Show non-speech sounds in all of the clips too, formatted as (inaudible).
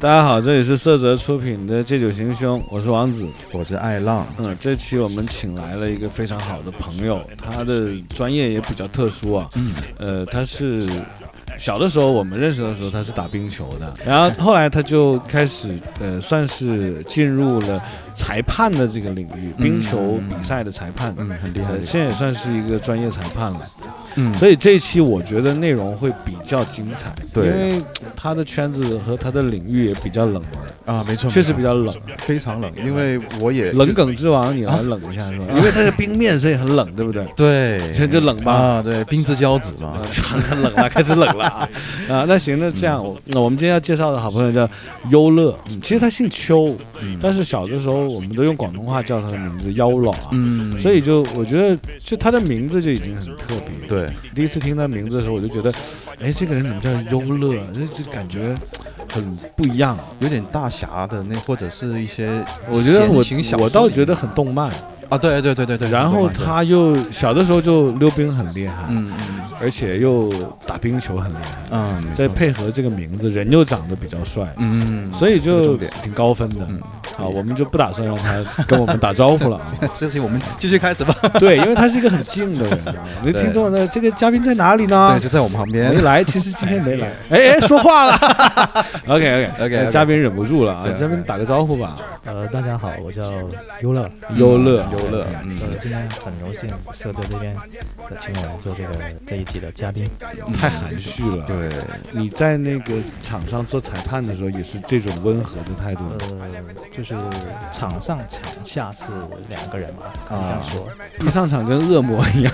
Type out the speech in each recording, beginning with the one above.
大家好，这里是色泽出品的《借酒行凶》，我是王子。我是爱浪，嗯，这期我们请来了一个非常好的朋友，他的专业也比较特殊啊。嗯，呃，他是小的时候我们认识的时候，他是打冰球的，然后后来他就开始呃，算是进入了裁判的这个领域，冰球比赛的裁判。嗯，很厉害呃，，现在也算是一个专业裁判了，嗯，所以这一期我觉得内容会比较精彩，对因为他的圈子和他的领域也比较冷门，啊，没错，确实比较冷。非常冷，因为我也冷梗之王，你来冷一下是吧？(laughs) 因为他是冰面，所以很冷，对不对？对，这就冷吧啊，(laughs) 对，冰之骄子嘛啊，，很冷了，开始冷了啊！(laughs) 啊，那行，那这样，我那我们今天要介绍的好朋友叫优乐，嗯，其实他姓邱，嗯但是小的时候我们都用广东话叫他的名字妖老啊，嗯，所以就我觉得，就他的名字就已经很特别。，对，第一次听他名字的时候，我就觉得，哎，这个人怎么叫优乐？这这感觉很不一样。有点大侠的那或者是一些我觉得我我倒觉得很动漫，啊，对对对对对，然后他又小的时候就溜冰很厉害，嗯嗯而且又打冰球很厉害，嗯，再配合这个名字，人又长得比较帅，嗯，所以就挺高分的。嗯啊，我们就不打算让他跟我们打招呼了啊。(laughs) 这期我们继续开始吧，对，因为他是一个很静的人啊。那对听众呢，这个嘉宾在哪里呢对，？就在我们旁边没，来，其实今天没来。(laughs) 哎哎，说话了。OK (laughs) OK OK，OK 嘉宾忍不住了啊，嘉宾打个招呼吧。呃，大家好，我叫优乐。优乐，优乐，呃，嗯，今天很荣幸色泽这边呃请我来做这个这一集的嘉宾。太含蓄了。对，你在那个场上做裁判的时候，也是这种温和的态度吗。呃，就是场上场下是两个人嘛，可以这样说。一上场跟恶魔一样，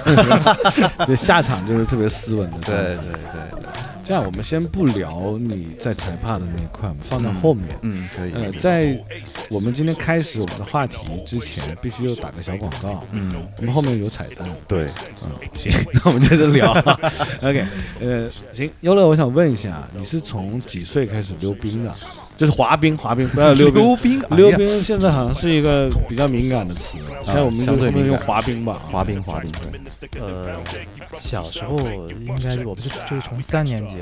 就 (laughs) 下场就是特别斯文的。对对对对，这样我们先不聊你在台帕的那一块，我们放到后面。嗯，可以，呃，在我们今天开始我们的话题之前，必须要打个小广告。嗯，我们后面有彩蛋。对，嗯，行，(laughs) 那我们接着聊。(laughs) OK，呃，行，优乐，我想问一下，你是从几岁开始溜冰的？就是滑冰，滑冰，不 (laughs) 要溜冰。溜冰，现在好像是一个比较敏感的词，现在我们就相对用滑冰吧。滑冰，滑冰，对，呃，小时候应该我们是就是从三年级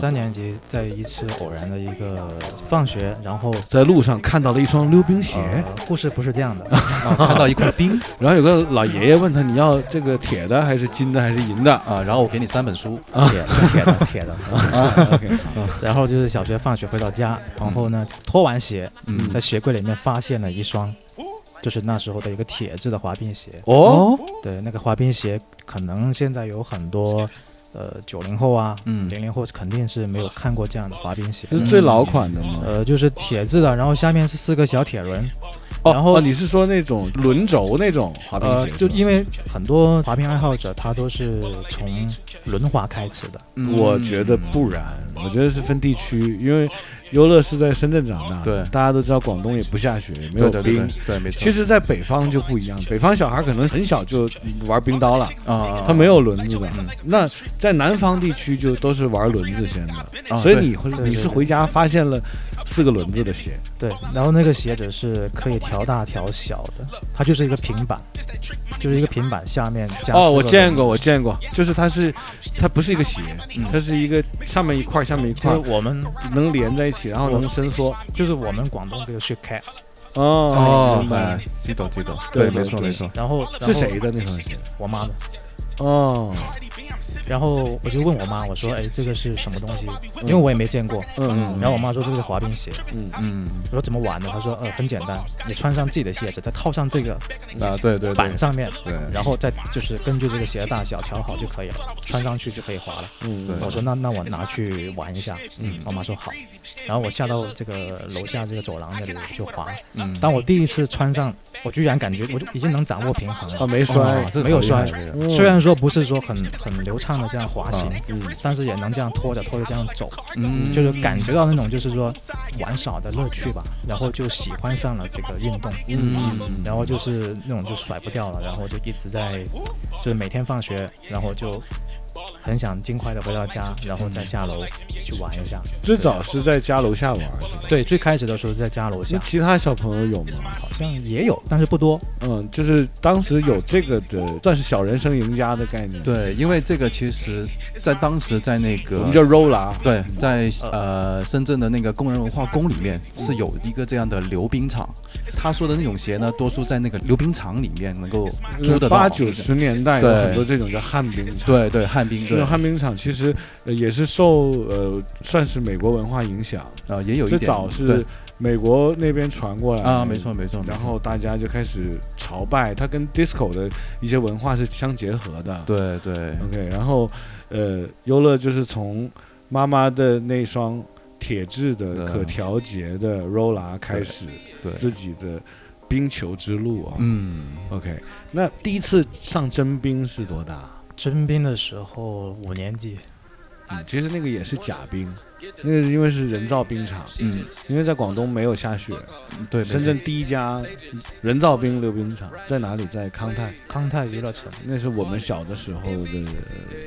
三年级在一次偶然的一个放学，然后在路上看到了一双溜冰鞋，呃，故事不是这样的，(laughs) 啊，看到一块冰。(laughs) 然后有个老爷爷问他你要这个铁的还是金的还是银的？啊，然后我给你三本书，铁的铁的铁的。啊，OK，然后就是小学放学回到家，然后呢脱完鞋，嗯在鞋柜里面发现了一双，就是那时候的一个铁质的滑冰鞋。哦，对，那个滑冰鞋可能现在有很多，呃，九零后啊，嗯零零后肯定是没有看过这样的滑冰鞋这。是最老款的吗？呃，就是铁质的，然后下面是四个小铁轮，哦然后哦，你是说那种轮轴那种滑冰呃鞋？，就因为很多滑冰爱好者他都是从轮滑开始的。嗯我觉得不然，我觉得是分地区，因为优乐是在深圳长大，对大家都知道广东也不下雪，也没有冰对对对。对，没错，其实，在北方就不一样，北方小孩可能很小就玩冰刀了，啊，他没有轮子的。嗯那在南方地区就都是玩轮子先的，啊所以你会你是回家发现了四个轮子的鞋，对，然后那个鞋子是可以调大调小的，它就是一个平板，就是一个平板下面加哦，我见过，我见过，就是它是它不是一个鞋，嗯它是一个上面一块，下面一块就是我们能连在一起，然后能伸缩。就是我们广东这个 shake cat，哦哦，明白哎。记得记得，对对，没错没错，然后是？谁的那双鞋？我妈的。哦，然后我就问我妈，我说：“哎，这个是什么东西？因为我也没见过。嗯嗯然后我妈说：“这个是滑冰鞋。嗯嗯，”我说：“怎么玩的？”她说：“呃，很简单，你穿上自己的鞋子，再套上这个啊，对对对板，上面，对，然后再就是根据这个鞋的大小调好就可以了，穿上去就可以滑了。”嗯，对我说：“那那我拿去玩一下。”嗯我妈说：“好。”然后我下到这个楼下这个走廊那里就滑。嗯，当我第一次穿上，我居然感觉我就已经能掌握平衡了。啊没摔没有摔虽然说不是说很很流畅的这样滑行，嗯。但是也能这样拖着拖着这样走，嗯，就是感觉到那种就是说玩耍的乐趣吧，然后就喜欢上了这个运动，嗯，然后就是那种就甩不掉了，然后就一直在，就是每天放学，然后就很想尽快的回到家，然后再下楼去玩一下。最早是在家楼下玩，是吧？对，最开始的时候是在家楼下，那其他小朋友有吗？好像也有，但是不多。嗯，就是当时有这个的，算是小人生赢家的概念。，对，因为这个其实，在当时在那个我们叫 roller。对，在呃深圳的那个工人文化宫里面是有一个这样的溜冰场。他说的那种鞋呢，多数在那个溜冰场里面能够租得到。八九十年代有很多这种叫旱冰场。对对，旱冰对这种旱冰场其实呃也是受呃算是美国文化影响，啊、也有一最点早是对美国那边传过来啊，没错没错。没错然后大家就开始朝拜，它跟 disco 的一些文化是相结合的。对对 OK，然后呃，优乐就是从妈妈的那双铁质的可调节的 roller 开始对，自己的冰球之路啊。嗯，OK，那第一次上真冰是多大？征兵的时候五年级，嗯，其实那个也是假冰，那个是因为是人造冰场，嗯，因为在广东没有下雪。对，深圳第一家人造冰溜冰场在哪里？在康泰，康泰娱乐城。那是我们小的时候的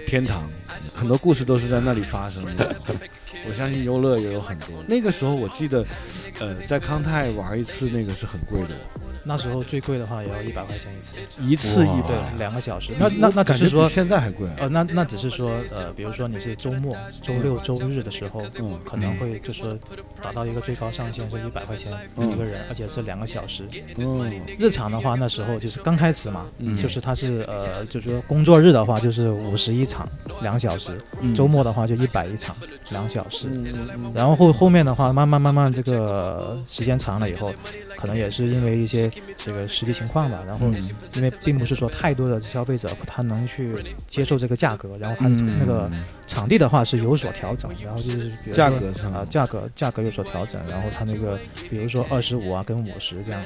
天堂，很多故事都是在那里发生的。(laughs) 我相信优乐也有很多。那个时候我记得，呃，在康泰玩一次那个是很贵的，那时候最贵的话也要一百块钱一次，一次一对。，两个小时。那那那只感觉比是说，现在还贵啊。呃，那那只是说，呃，比如说你是周末、周六、周日的时候，嗯，可能会就说达到一个最高上限是一百块钱嗯一个人，而且是两个小时。嗯日常的话，那时候就是刚开始嘛，嗯就是它是呃，就是说工作日的话就是五十一场两小时，嗯周末的话就一百一场两小时。然后后后面的话，慢慢慢慢这个时间长了以后，可能也是因为一些这个实际情况吧。然后嗯因为并不是说太多的消费者他能去接受这个价格，然后他嗯那个场地的话是有所调整，然后就是比如价格上啊、价格价格有所调整，然后他那个比如说二十五啊跟五十这样，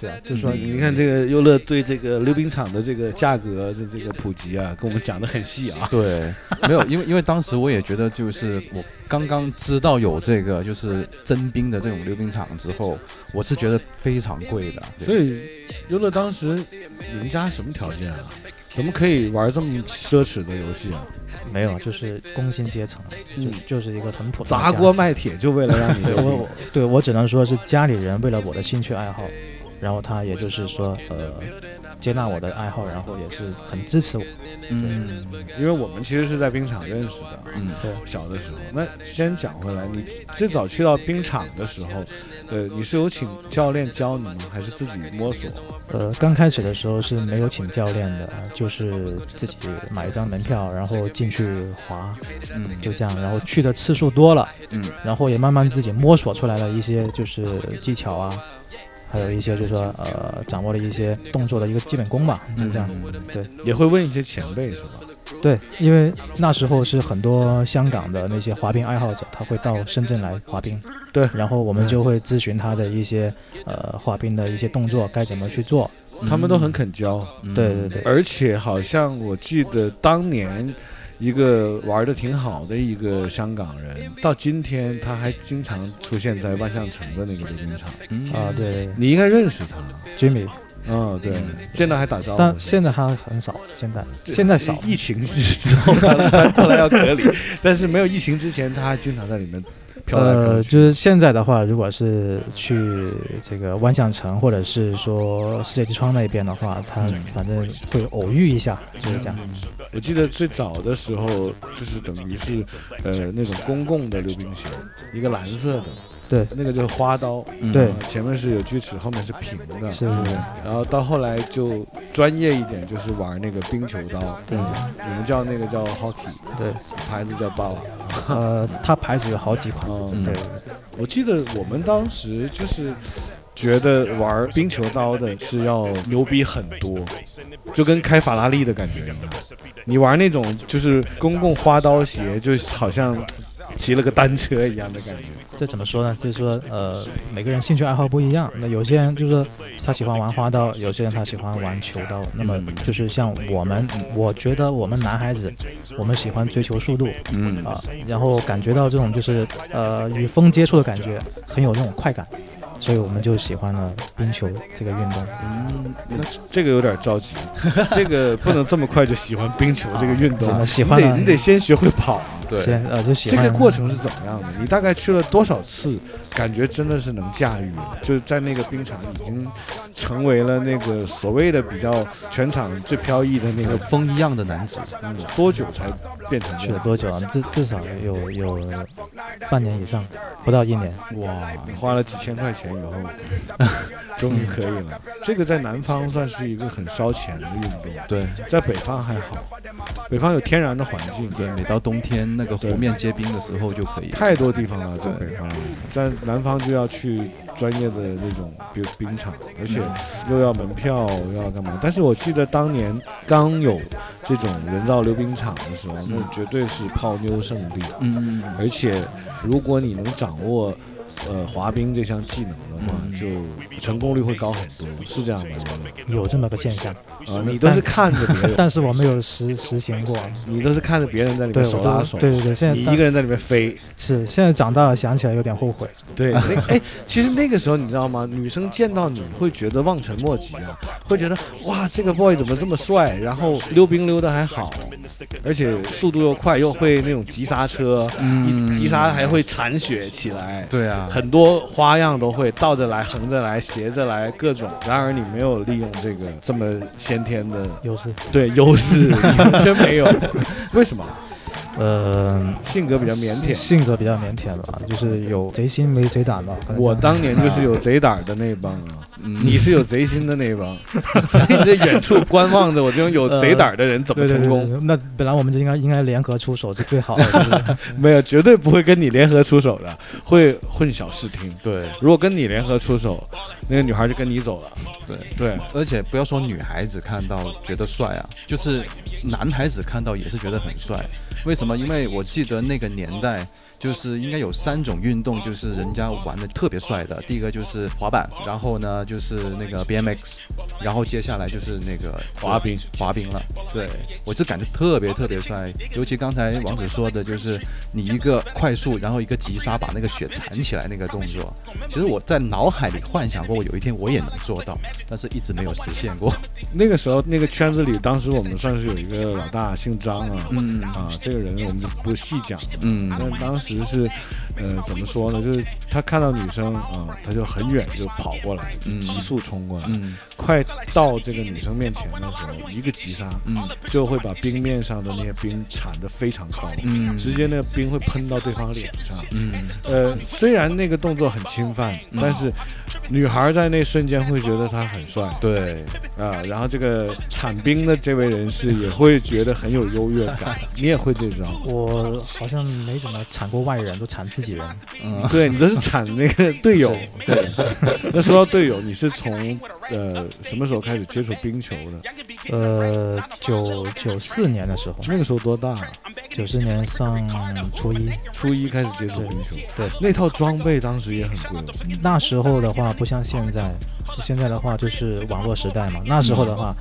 对啊，就是说你你看这个优乐对这个溜冰场的这个价格的这个普及啊，跟我们讲的很细啊。对，没有，因为因为当时我也觉得，就是我刚刚知道有这个就是征兵的这种溜冰场之后，我是觉得非常贵的。所以优乐当时你们家什么条件啊？怎么可以玩这么奢侈的游戏啊？没有，就是工薪阶层，嗯就就是一个很普通砸锅卖铁就为了让你溜冰对我我对我只能说是家里人为了我的兴趣爱好，然后他也就是说呃接纳我的爱好，然后也是很支持我。嗯因为我们其实是在冰场认识的啊。嗯对，小的时候，那先讲回来，你最早去到冰场的时候，呃，你是有请教练教你吗？还是自己摸索？呃，刚开始的时候是没有请教练的，就是自己买一张门票，然后进去滑，嗯就这样。然后去的次数多了，嗯然后也慢慢自己摸索出来了一些就是技巧啊，还有一些就是说呃掌握了一些动作的一个基本功吧，嗯这样对。也会问一些前辈是吧？对，因为那时候是很多香港的那些滑冰爱好者，他会到深圳来滑冰。对然后我们就会咨询他的一些呃滑冰的一些动作该怎么去做。他们都很肯教，嗯对对对，而且好像我记得当年一个玩的挺好的一个香港人，到今天他还经常出现在万象城的那个溜冰场。嗯。啊、对。你应该认识他，，Jimmy，嗯，对，见到还打招呼。但现在他很少，现在。现在少。疫情之后他他后来要隔离，但是没有疫情之前，他还经常在里面飘来飘呃，就是现在的话，如果是去这个万象城，或者是说世界之窗那边的话，他嗯反正会偶遇一下，就是这样。我记得最早的时候，就是等于是呃那种公共的溜冰鞋，一个蓝色的，对，那个就是花刀，嗯。对。啊前面是有锯齿，后面是平的。是是，然后到后来就专业一点，就是玩那个冰球刀，对。你们叫那个叫 hockey，对，牌子叫 Bala。呃，它牌子有好几款，嗯。对，我记得我们当时就是觉得玩冰球刀的是要牛逼很多，就跟开法拉利的感觉一样。你玩那种就是公共花刀鞋，就好像骑了个单车一样的感觉。这怎么说呢？就是说，呃，每个人兴趣爱好不一样。那有些人就是他喜欢玩花刀，有些人他喜欢玩球刀。那么嗯就是像我们，(laughs) 我觉得我们男孩子，我们喜欢追求速度嗯啊，然后感觉到这种就是呃与风接触的感觉，很有那种快感。所以我们就喜欢了冰球这个运动。嗯，那这个有点着急，(laughs) 这个不能这么快就喜欢冰球这个运动怎，么喜欢呢你得你？得先学会跑啊。对，先呃就喜这欢个过程是怎么样的？你大概去了多少次？感觉真的是能驾驭了，就是在那个冰场已经成为了那个所谓的比较全场最飘逸的那个。那个风一样的男子，嗯，多久才变成这去了样？多久啊？至至少有有半年以上，不到一年。哇，你花了几千块钱以后，终于可以了。这个在南方算是一个很烧钱的运动，对。在北方还好，北方有天然的环境，对，每到冬天那个湖面结冰的时候就可以。太多地方了，在北方，在南方就要去专业的那种，冰冰场，而且又要门票，又要干嘛？但是我记得当年刚有这种人造溜冰场的时候，那绝对是泡妞圣地，嗯，而且如果你能掌握。呃，滑冰这项技能的话，嗯就成功率会高很多，是这样吗？有这么个现象，啊，你都是看着别人，但 (laughs) 是我没有实实行过。你都是看着别人在里，面手拉手，对对对，现在你一个人在里面飞，是现在长大了想起来有点后悔。对，那 (laughs) 哎，其实那个时候你知道吗？女生见到你会觉得望尘莫及啊，会觉得哇，这个 boy 怎么这么帅？然后溜冰溜的还好，而且速度又快，又会那种急刹车，嗯急刹还会铲雪起来。对啊，很多花样都会倒着来、横着来、斜着来，各种。然而你没有利用这个这么先天的优势，对优势，你完全没有。(laughs) 为什么？呃，性格比较腼腆。性格比较腼腆吧，就是有贼心没贼胆吧。我当年就是有贼胆的那帮啊。嗯你是有贼心的那一帮，所 (laughs) 以你在远处观望着我这种有 (laughs) 贼胆儿的人怎么成功？对对，那本来我们就应该应该联合出手是最好的。(laughs) 就是没有，绝对不会跟你联合出手的，会混淆视听。对如果跟你联合出手，那个女孩就跟你走了。对，对，而且不要说女孩子看到觉得帅啊，就是男孩子看到也是觉得很帅。为什么？因为我记得那个年代。就是应该有三种运动，就是人家玩的特别帅的。第一个就是滑板，然后呢就是那个 BMX，然后接下来就是那个滑冰，滑冰了。对我就感觉特别特别帅，尤其刚才王子说的，就是你一个快速，然后一个急刹把那个雪铲起来那个动作。其实我在脑海里幻想过，我有一天我也能做到，但是一直没有实现过。(laughs) 那个时候那个圈子里，当时我们算是有一个老大，姓张啊。嗯啊，这个人我们不细讲。嗯但当时是，呃，怎么说呢？就是他看到女生啊，他就很远就跑过来，急速冲过来。嗯快到这个女生面前的时候，一个急刹，嗯就会把冰面上的那些冰铲得非常高，嗯直接那个冰会喷到对方脸上。嗯呃，虽然那个动作很侵犯，嗯但是女孩在那瞬间会觉得他很帅对，啊，然后这个铲冰的这位人士也会觉得很有优越感。(laughs) 你也会这招？我好像没怎么铲过外人，都铲自己人。嗯对你都是铲那个队友。对，(laughs) 那说到队友，你是从呃什么时候开始接触冰球的？呃，九九四年的时候，那个时候多大？九四年上初一，初一开始接触冰球。对，那套装备当时也很贵哦。那时候的话不像现在，现在的话就是网络时代嘛。那时候的话，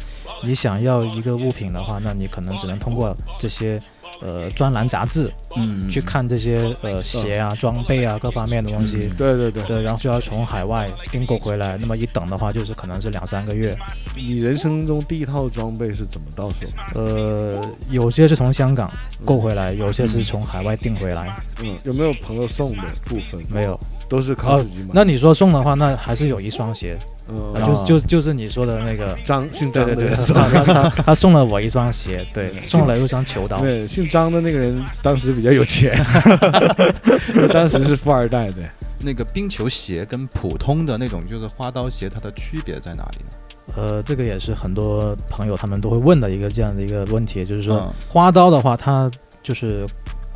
你想要一个物品的话，那你可能只能通过这些呃专栏杂志嗯去看这些呃鞋啊、装备啊各方面的东西。对对对，对，然后就要从海外订购回来，那么一等的话，就是可能是两三个月。你人生中第一套装备是怎么到手的？呃，有些是从香港购回来，有些是从海外订回来。嗯，有没有朋友送的部分？没有，都是靠自己买。那你说送的话，那还是有一双鞋，嗯，就就就是你说的那个，张姓张对对对，的人他他他他送了我一双鞋，对，送了一双球刀。对，姓张的那个人当时比较有钱，当时是富二代对。那个冰球鞋跟普通的那种就是花刀鞋，它的区别在哪里呢？呃，这个也是很多朋友他们都会问的一个这样的一个问题，就是说嗯花刀的话，它就是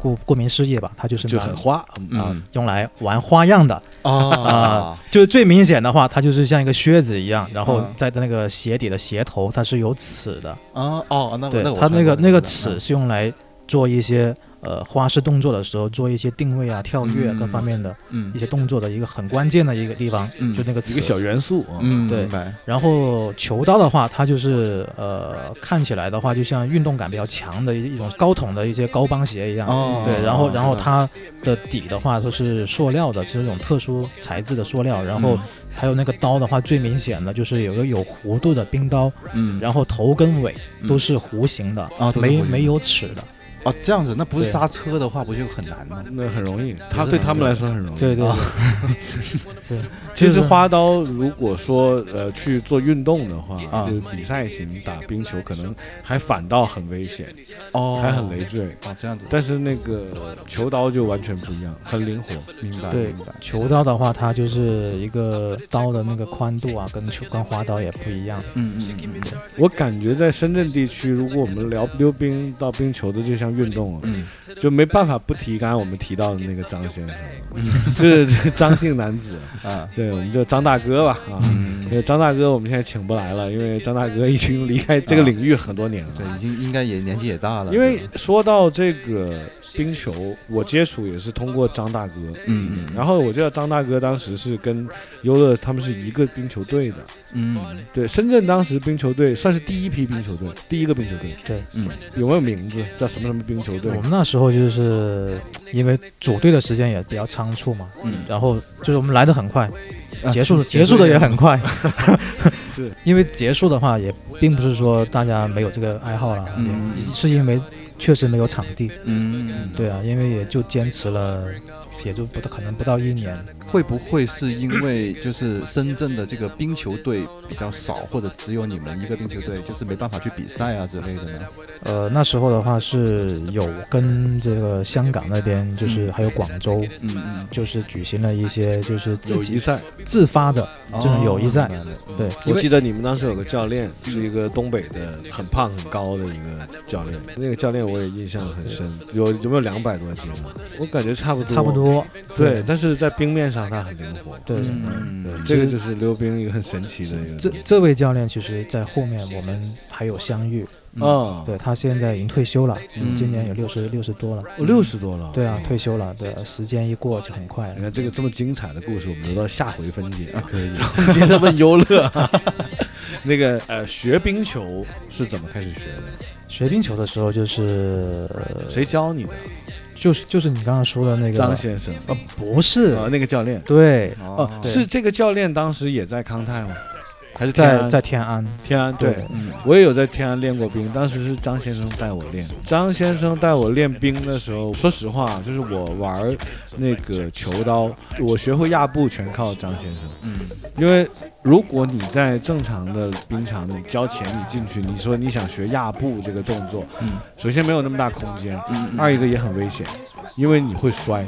顾顾名思义吧，它就是就拿很花，嗯啊、嗯。用来玩花样的。啊就是最明显的话，它就是像一个靴子一样，然后嗯。在那个鞋底的鞋头它是有齿的，啊哦，那对，那我它那个那个嗯。齿是用来做一些呃花式动作的时候做一些定位啊、跳跃啊嗯各方面的嗯一些动作的一个很关键的一个地方，嗯就那个词。一个小元素啊。嗯，对。然后球刀的话，它就是呃看起来的话，就像运动感比较强的一一种高筒的一些高帮鞋一样。哦，对，然后然后它的底的话都是塑料的，就是这种特殊材质的塑料。然后还有那个刀的话，最明显的就是有个有弧度的冰刀，嗯，然后头跟尾嗯都是弧形的，啊都是弧形没没有齿的。哦这样子，那不是刹车的话，不就很难吗？那很容易，他对他们来说很容易。对对啊对，是。(laughs) (laughs) 其实花刀如果说呃去做运动的话，啊就是比赛型打冰球，可能还反倒很危险，哦，还很累赘。哦，这样子，但是那个球刀就完全不一样，很灵活。明白，对明白。球刀的话，它就是一个刀的那个宽度啊，跟球跟花刀也不一样。嗯嗯嗯嗯我感觉在深圳地区，如果我们聊溜冰到冰球的这项运动了，嗯。就没办法不提刚才我们提到的那个张先生，嗯。就是张姓男子，嗯啊。对，我们就张大哥吧啊。嗯。因为张大哥我们现在请不来了，因为张大哥已经离开这个领域很多年了。对，已经应该也年纪也大了。因为说到这个冰球，我接触也是通过张大哥，嗯嗯，然后我记得张大哥当时是跟优乐他们是一个冰球队的，嗯。对，深圳当时冰球队算是第一批冰球队，第一个冰球队，对，嗯。有没有名字？叫什么什么冰球队？我？们那时候就是 (tsk) 因为组队的时间也比较仓促嘛，嗯，然后就是我们来的很快，啊结束的结束的也很快。(laughs) 是。因为结束的话，也并不是说大家没有这个爱好了，嗯。也是因为确实没有场地。嗯，对啊，因为也就坚持了，也就不到可能不到一年。会不会是因为就是深圳的这个冰球队比较少，或者只有你们一个冰球队，就是没办法去比赛啊之类的呢？呃，那时候的话是有跟这个香港那边，就是嗯还有广州，嗯嗯，就是举行了一些就是自己友谊赛，自发的这种友谊赛。对，我记得你们当时有个教练是一个东北的很胖很高的一个教练，那个教练我也印象很深，有有没有两百多斤啊？我感觉差不多，差不。多。对，但是在冰面上他很灵活。对，嗯对，这个就是溜冰一个很神奇的一个。这这位教练其实，在后面我们还有相遇。啊，对他现在已经退休了，嗯今年有六十六十多了。六十多了。对啊，退休了。对，时间一过就很快你。看这个这么精彩的故事，我们留到下回分解。啊，(laughs) 可以。(laughs) 接着问优乐，(laughs) 那个呃，学冰球是怎么开始学的？学冰球的时候，就是谁教你的？就是就是你刚刚说的那个张先生。呃，不是，呃，那个教练。对，哦，对。是这个教练当时也在康泰吗？还是天在安在天安。天安？对对，嗯我也有在天安练过兵，当时是张先生带我练。张先生带我练兵的时候，说实话，就是我玩那个球刀，我学会压步全靠张先生。嗯因为如果你在正常的冰场，你交钱你进去，你说你想学压步这个动作，嗯首先没有那么大空间，嗯，二一个也很危险，因为你会摔。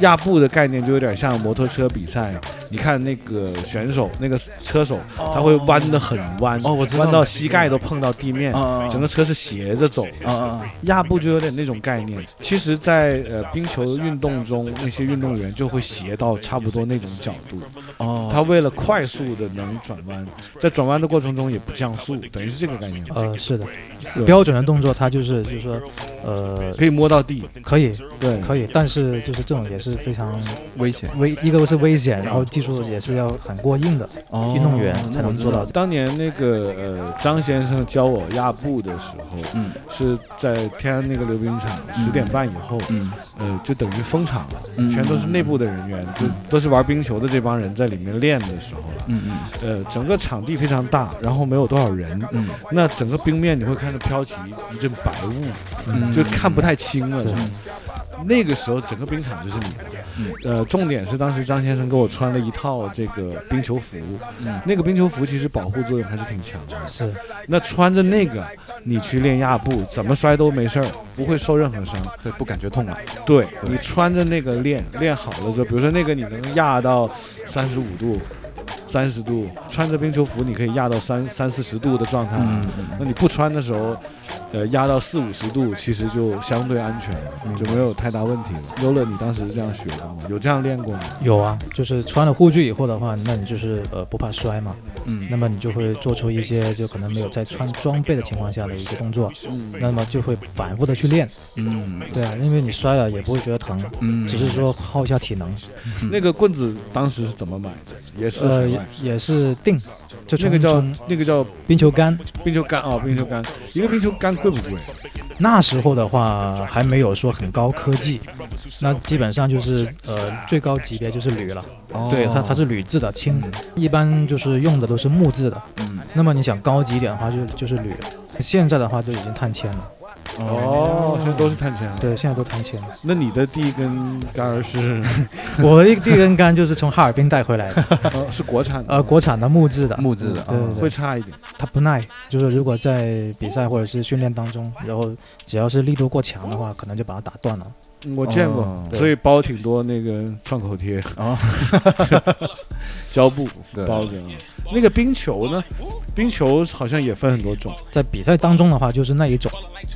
压步的概念就有点像摩托车比赛，你看那个选手那个车手，他会弯的很弯，哦我知道弯到膝盖都碰到地面，啊整个车是斜着走。啊啊压步就有点那种概念。其实在，呃冰球运动中，那些运动员就会斜到差不多那种角度。哦，他为了快速的能转弯，在转弯的过程中也不降速，等于是这个概念。呃，是的，是标准的动作，它就是就是说，呃，可以摸到地，可以对，可以，但是就是这种也是非常危险危，一个是危险，然后技术也是要很过硬的。哦运动员才能做到当年那个呃张先生教我压步的时候，嗯是在天安那个溜冰场十点半以后，嗯呃，就等于封场了，嗯全都是内部的人员，就都是玩冰球的这帮人在里面练的时候了。嗯嗯呃，整个场地非常大，然后没有多少人，嗯那整个冰面你会看到飘起一阵白雾，嗯就看不太清了。是那个时候整个冰场就是你的。嗯呃，重点是当时张先生给我穿了一套这个冰球服，嗯那个冰球服其实保护作用还是挺强的。是那穿着那个，你去练压步，怎么摔都没事儿，不会受任何伤。对，不感觉痛了。对你穿着那个练，练好了之后，比如说那个你能压到三十五度、三十度，穿着冰球服你可以压到三三四十度的状态。嗯那你不穿的时候，呃，压到四五十度，其实就相对安全了，就没有太大问题了。优乐，你当时是这样学的吗？有这样练过吗？有啊，就是穿了护具以后的话，那你就是呃不怕摔嘛。嗯那么你就会做出一些就可能没有在穿装备的情况下的一些动作，嗯那么就会反复的去练。嗯对啊，因为你摔了也不会觉得疼，嗯，只是说耗一下体能。那个棍子当时是怎么买的？也是也是定，就那个叫那个叫冰球杆。冰球杆啊，冰球杆，一个冰球杆贵不贵？那时候的话还没有说很高科技，那基本上就是呃最高级别就是铝了。哦对，它它是铝制的轻，一般就是用的都是木质的。嗯那么你想高级一点的话就就是铝，现在的话就已经碳纤了。哦，现在都是碳纤了。对，现在都碳纤了。那你的第一根杆儿是 (laughs) 我的第一根杆就是从哈尔滨带回来的，呃 (laughs) 是国产的，呃，国产的木质的，木质的对会差一点。它不耐，就是如果在比赛或者是训练当中，然后只要是力度过强的话，可能就把它打断了。嗯我见过哦，所以包挺多那个创口贴、啊，(laughs) 胶布包着啊。那个冰球呢？冰球好像也分很多种。在比赛当中的话，就是那一种，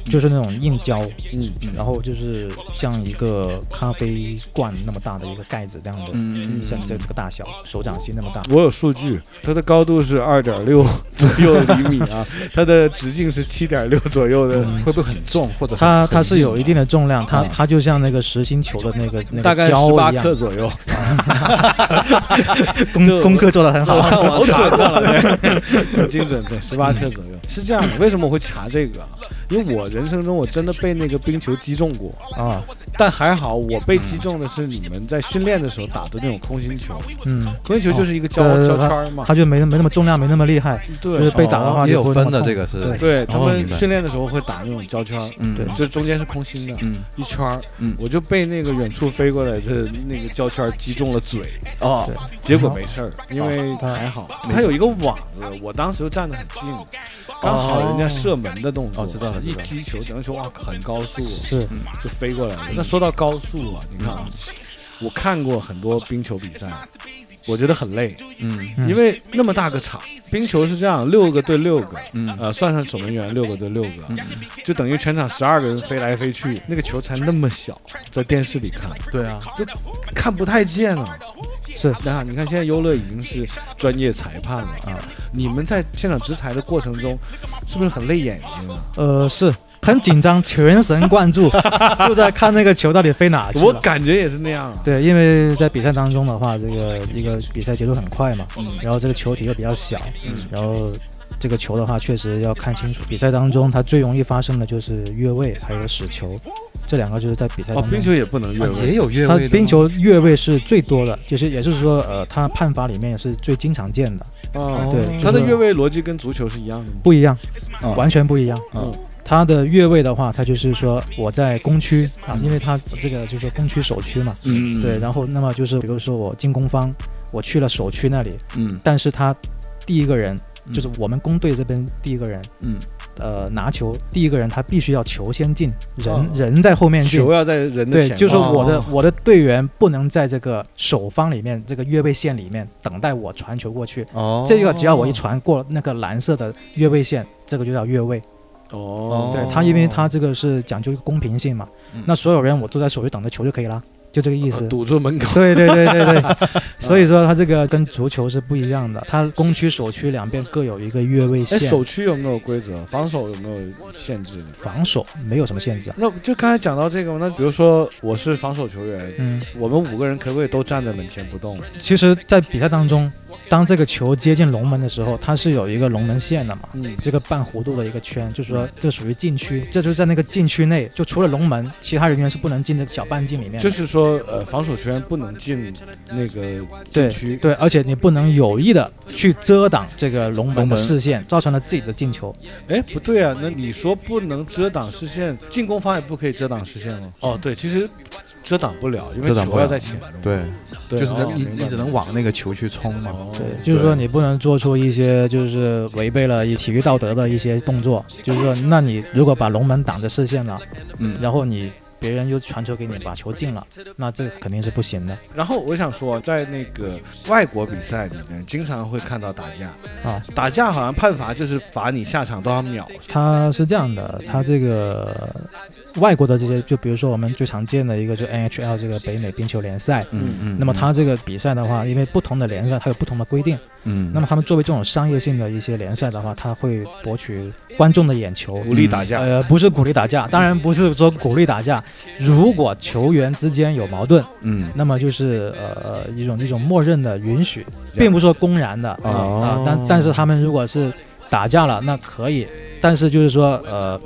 就是那种硬胶，嗯，然后就是像一个咖啡罐那么大的一个盖子这样的，嗯像这这个大小，手掌心那么大。我有数据，它的高度是二点六左右厘米啊，(laughs) 它的直径是七点六左右的，嗯会不会很重或者它它是有一定的重量，它嗯它就像那个实心球的那个那个大概个胶十八一样克。左右。(laughs) 功就功课做得很好我，上网查到了，(laughs) 对，(laughs) 很精准，对，十八克左右。是这样的，为什么我会查这个啊？因为我人生中我真的被那个冰球击中过，啊，但还好我被击中的是你们在训练的时候打的那种空心球，嗯，空心球就是一个胶胶圈嘛，它就没那没那么重量，没那么厉害，对就是被打的话哦也有分的，这个是对对，他们训练的时候会打那种胶圈，嗯对就中间是空心的，嗯一圈儿，嗯我就被那个远处飞过来的那个胶圈儿击中了嘴，哦对结果没事儿，因为它还好，它有一个网子，我当时又站得很近，刚好人家射门的动作，哦知道了一击球，整个球哇很高速是。就飞过来了。那说到高速啊，你看啊，我看过很多冰球比赛，我觉得很累，嗯。嗯。因为那么大个场，冰球是这样，六个对六个。嗯。呃，算上守门员六个对六个，嗯。就等于全场十二个人飞来飞去，那个球才那么小，在电视里看。对啊。就看不太见啊。是，那你看现在优乐已经是专业裁判了啊，你们在现场执裁的过程中，是不是很累眼睛啊？呃，是很紧张，全神贯注，(laughs) 就在看那个球到底飞哪去了。我感觉也是那样啊。对，因为在比赛当中的话，这个一个比赛节奏很快嘛，嗯然后这个球体又比较小，嗯然后这个球的话确实要看清楚。比赛当中它最容易发生的就是越位还有死球，这两个就是在比赛哦当，中。冰球也不能越位。也有越位的吗？冰球越位是最多的，就是也就是说，呃，他判罚里面是最经常见的，哦，对他的越位逻辑跟足球是一样的吗？不一样，哦。完全不一样。嗯他的越位的话，他就是说我在攻区啊，嗯。因为他这个就是说攻区守区嘛，嗯。对，然后那么就是比如说我进攻方，我去了守区那里，嗯。但是他第一个人嗯。就是我们攻队这边第一个人，嗯呃，拿球第一个人他必须要球先进，人、哦。人在后面进。球。要在人的对，就是我的、哦。我的队员不能在这个守方里面这个越位线里面等待我传球过去，哦。这个只要我一传过那个蓝色的越位线，这个就叫越位。哦，对他，因为他这个是讲究一个公平性嘛，嗯。那所有人我都在守卫等着球就可以了，就这个意思。堵住门口。对对对对对，(laughs) 所以说它这个跟足球是不一样的，它攻区、守区两边各有一个越位哎，线，守区有没有规则？防守有没有限制？防守没有什么限制啊。那就刚才讲到这个嘛，那比如说我是防守球员，嗯，我们五个人可不可以都站在门前不动？其实，在比赛当中，当这个球接近龙门的时候，它是有一个龙门线的嘛。嗯，这个半弧度的一个圈，就是说这属于禁区，这就是在那个禁区内，就除了龙门，其他人员是不能进这个小半径里面的。就是说，呃，防守球员不能进那个禁区。对，而且你不能有意的去遮挡这个龙门的视线，造成了自己的进球。哎，不对啊，那你说不能遮挡视线，进攻方也不可以遮挡视线吗？哦，对，其实遮挡不了，因为球不要在前面。对，对，就是哦明白能往那个球去冲嘛。哦对，就是说你不能做出一些就是违背了一体育道德的一些动作。就是说，那你如果把龙门挡着视线了，嗯，然后你别人又传球给你，把球进了，那这个肯定是不行的然后我想说，在那个外国比赛里面，经常会看到打架。啊。打架好像判罚就是罚你下场多少秒。他是这样的，他这个外国的这些，就比如说我们最常见的一个就 NHL 这个北美冰球联赛，嗯嗯，那么它这个比赛的话，因为不同的联赛它有不同的规定，嗯，那么他们作为这种商业性的一些联赛的话，他会博取观众的眼球。鼓励打架，呃，不是鼓励打架，当然不是说鼓励打架。如果球员之间有矛盾，嗯那么就是呃一种一种默认的允许，并不是说公然的啊。但但是他们如果是打架了，那可以，但是就是说呃